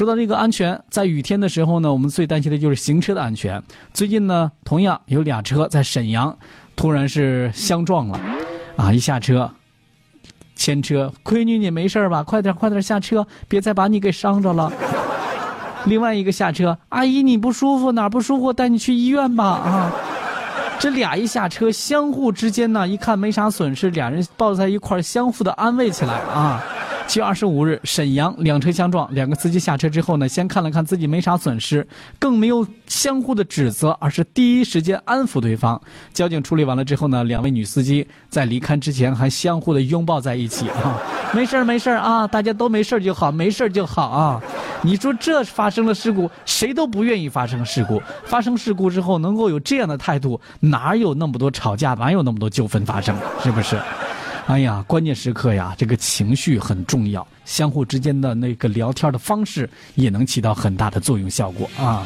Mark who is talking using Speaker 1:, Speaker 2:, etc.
Speaker 1: 说到这个安全，在雨天的时候呢，我们最担心的就是行车的安全。最近呢，同样有俩车在沈阳，突然是相撞了，啊，一下车，前车，闺女你没事吧？快点快点下车，别再把你给伤着了。另外一个下车，阿姨你不舒服哪不舒服？带你去医院吧啊！这俩一下车，相互之间呢，一看没啥损失，俩人抱在一块相互的安慰起来啊。七月二十五日，沈阳两车相撞，两个司机下车之后呢，先看了看自己没啥损失，更没有相互的指责，而是第一时间安抚对方。交警处理完了之后呢，两位女司机在离开之前还相互的拥抱在一起啊，没事儿没事儿啊，大家都没事儿就好，没事儿就好啊。你说这发生了事故，谁都不愿意发生事故。发生事故之后能够有这样的态度，哪有那么多吵架，哪有那么多纠纷发生，是不是？哎呀，关键时刻呀，这个情绪很重要，相互之间的那个聊天的方式也能起到很大的作用效果啊。